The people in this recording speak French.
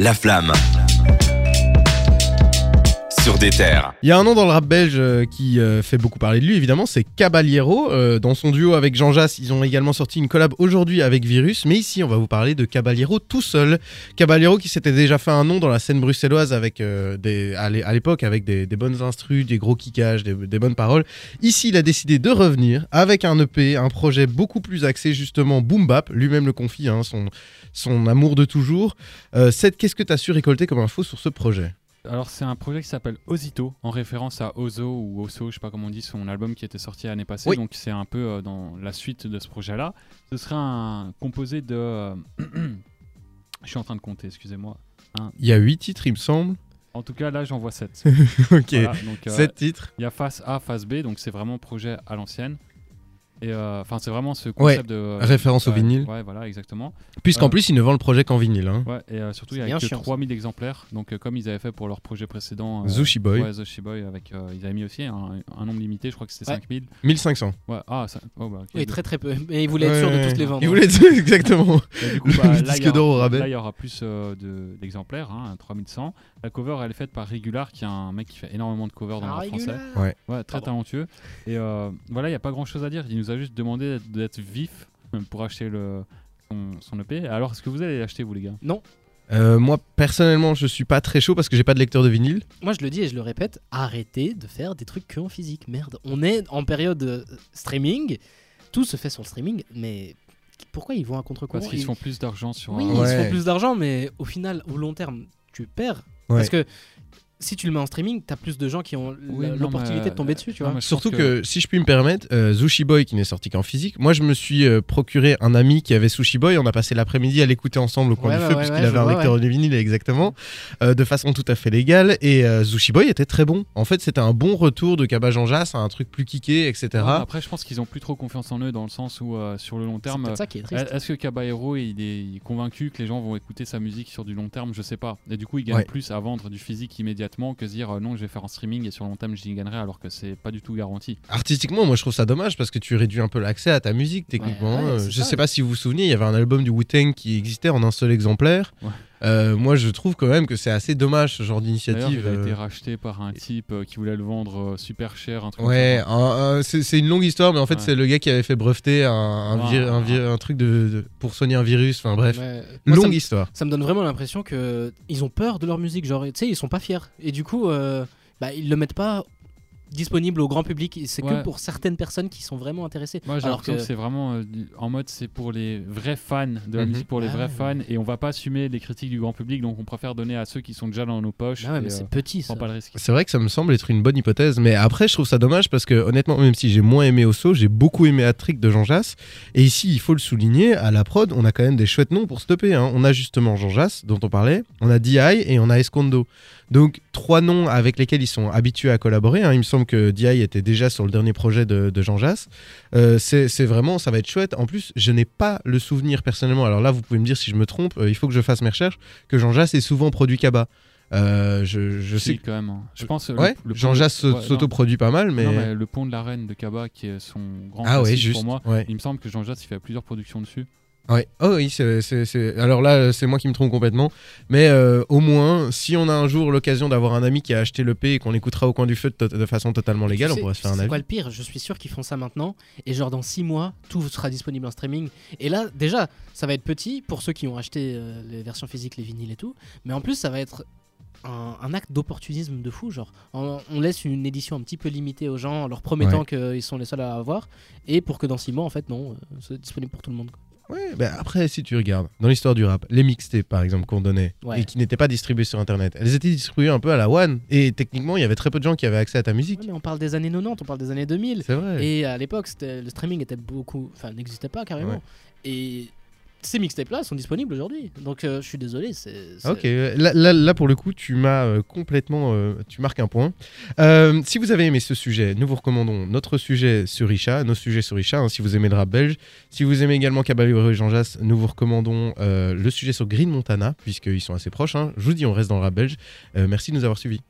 La flamme. Des terres. Il y a un nom dans le rap belge euh, qui euh, fait beaucoup parler de lui, évidemment, c'est Caballero. Euh, dans son duo avec Jean Jass, ils ont également sorti une collab aujourd'hui avec Virus. Mais ici, on va vous parler de Caballero tout seul. Caballero qui s'était déjà fait un nom dans la scène bruxelloise avec à l'é- à l'époque avec des, bonnes instrus, des gros kickages, des, bonnes paroles. Ici, il a décidé de revenir avec un EP, un projet beaucoup plus axé justement boom bap. Lui-même le confie, hein, son, amour de toujours. Qu'est-ce que tu as su récolter comme info sur ce projet? Alors c'est un projet qui s'appelle Osito, en référence à Ozo ou Oso, je sais pas comment on dit, son album qui était sorti l'année passée. Oui. Donc c'est un peu euh, dans la suite de ce projet-là. Ce serait un composé de... euh, je suis en train de compter, excusez-moi. Il y a huit titres, il me semble. En tout cas là j'en vois 7. ok. Voilà, donc, euh, Sept titres. Il y a face A, face B, donc c'est vraiment projet à l'ancienne. Et euh, enfin c'est vraiment ce concept de... référence au vinyle. Ouais voilà exactement. Puisqu'en Euh, plus, ils ne vendent le projet qu'en vinyle. Hein. Ouais, et euh, surtout il y a que chiant, ça. 3000 exemplaires. Donc euh, comme ils avaient fait pour leur projet précédent. euh, Zushi Boy, Ouais, Zushi Boy, avec, euh, ils avaient mis aussi un, un nombre limité, je crois que c'était Ouais. 5000. 1500. Ouais, ah, ça, oh, bah. Oui, très très peu. Mais ils voulaient être sûrs de tous les vendre. Ils voulaient être exactement. Et du coup, Le bah, là, disque il y aura- d'or au rabais. Là, il y aura plus euh, de- d'exemplaires, hein, 3100. La cover, elle est faite par Regular, qui est un mec qui fait énormément de covers dans le Ah, français. Ouais. Très talentueux. Et euh, voilà, il n'y a pas grand chose à dire. Il nous a juste demandé d'être- vif pour acheter le, son, son EP. Alors, est-ce que vous allez l'acheter, vous, les gars? Euh, moi, personnellement, je suis pas très chaud parce que j'ai pas de lecteur de vinyle. Moi, je le dis et je le répète, arrêtez de faire des trucs que en physique. Merde, on est en période euh, streaming. Tout se fait sur le streaming, mais pourquoi ils vont à contre-courant Parce qu'ils Ils- se font plus d'argent sur Oui, un- ils se Ouais. font plus d'argent, mais au final, au long terme, tu perds. Ouais. Parce que si tu le mets en streaming, t'as plus de gens qui ont Oui, l'opportunité mais- de tomber dessus, tu vois. Surtout que... si je puis me permettre, euh, Zushi Boy qui n'est sorti qu'en physique, moi je me suis euh, procuré un ami qui avait Sushi Boy, on a passé l'après-midi à l'écouter ensemble au coin Ouais, du ouais, feu ouais, puisqu'il ouais, avait un vois, lecteur de vinyle exactement, euh, de façon tout à fait légale et euh, Zushi Boy était très bon. En fait c'était un bon retour de Kaba Jean Jass à un truc plus kické, etc. Ouais, après, je pense qu'ils ont plus trop confiance en eux dans le sens où, euh, sur le long terme, est. Est- Est-ce que Caballero il est convaincu que les gens vont écouter sa musique sur du long terme? Je sais pas. Et du coup, il gagne Ouais. plus à vendre du physique immédiatement que se dire euh, non, je vais faire en streaming et sur le long terme j'y gagnerai alors que c'est pas du tout garanti. Artistiquement, moi je trouve ça dommage parce que tu réduis un peu l'accès à ta musique techniquement. Ouais, ouais, Euh, je ça. sais pas si vous vous souvenez, il y avait un album du Wu-Tang qui existait en un seul exemplaire. Euh, moi je trouve quand même que c'est assez dommage ce genre d'initiative. il a été euh. racheté par un type euh, qui voulait le vendre super cher, un truc Ouais, un- un- c'est une longue histoire, mais en fait Ouais. c'est le gars qui avait fait breveter un, un, Wow. vir- un vir- un truc de, de- pour soigner un virus. Enfin bref, Ouais. Moi, ça longue histoire. ça me donne vraiment l'impression que ils ont peur de leur musique genre tu sais ils sont pas fiers et du coup euh, bah, ils le mettent pas disponible au grand public c'est Ouais. que pour certaines personnes qui sont vraiment intéressées Moi, j'ai Alors l'impression que, que- c'est vraiment euh, en mode c'est pour les vrais fans de la Mhm. musique, pour les Ah vrais ouais. fans, et on va pas assumer les critiques du grand public, donc on préfère donner à ceux qui sont déjà dans nos poches. Ah ouais, et, mais euh, c'est petit on ça prend pas le risque. C'est vrai que ça me semble être une bonne hypothèse, mais après je trouve ça dommage parce que honnêtement, même si j'ai moins aimé Osso, j'ai beaucoup aimé Hattrick de Jean Jass. Et ici, il faut le souligner, à la prod, on a quand même des chouettes noms pour stopper. Hein. On a justement Jean Jass, dont on parlait, on a DI et on a Escondo. Donc trois noms avec lesquels ils sont habitués à collaborer. hein. Il me semble que DI était déjà sur le dernier projet de, de Jean Jass. Euh, c'est vraiment, ça va être chouette. En plus, je n'ai pas le souvenir personnellement. Alors là, vous pouvez me dire si je me trompe. euh, il faut que je fasse mes recherches. Que Jean Jass est souvent produit Kaba. Euh, je, je sais quand même. hein. Je pense. Ouais, le, le Jean de- Jass ouais, s'auto-produit pas mal, mais. Non, mais le pont de la reine de Kaba, qui est son grand ah ouais, juste. pour moi, il me semble que Jean Jass il fait plusieurs productions dessus. Ouais. Oh oui, c'est, c'est- c'est- alors là, c'est moi qui me trompe complètement. Mais euh, au moins, si on a un jour l'occasion d'avoir un ami qui a acheté le P et qu'on l'écoutera au coin du feu de, to- de façon totalement légale, Tu on pourrait se faire un C'est avis. quoi le pire? Je suis sûr qu'ils font ça maintenant. Et genre dans 6 mois, tout sera disponible en streaming. Et là, déjà, ça va être petit pour ceux qui ont acheté euh, les versions physiques, les vinyles et tout. Mais en plus, ça va être un, un acte d'opportunisme de fou. Genre, on, on laisse une édition un petit peu limitée aux gens en leur promettant qu'ils sont les seuls à avoir. Et pour que dans 6 mois, en fait, non, euh, c'est disponible pour tout le monde. quoi. Ouais, bah après, si tu regardes, dans l'histoire du rap, les mixtapes par exemple qu'on donnait Ouais. et qui n'étaient pas distribués sur internet, elles étaient distribuées un peu à la one. Et techniquement, il y avait très peu de gens qui avaient accès à ta musique. Ouais, mais on parle des années 90, on parle des années 2000. C'est vrai. Et à l'époque, le streaming était beaucoup, enfin, n'existait pas carrément. Ouais. Et ces mixtapes-là sont disponibles aujourd'hui. Donc, euh, je suis désolé. Ok, là, là, là, pour le coup, tu m'as euh, complètement. euh, tu marques un point. Si vous avez aimé ce sujet, nous vous recommandons notre sujet sur Isha, nos sujets sur Isha, hein, si vous aimez le rap belge. Si vous aimez également Caballero et Jean Jass, nous vous recommandons le sujet sur Green Montana, puisqu'ils sont assez proches. hein. Je vous dis, on reste dans le rap belge. Merci de nous avoir suivis.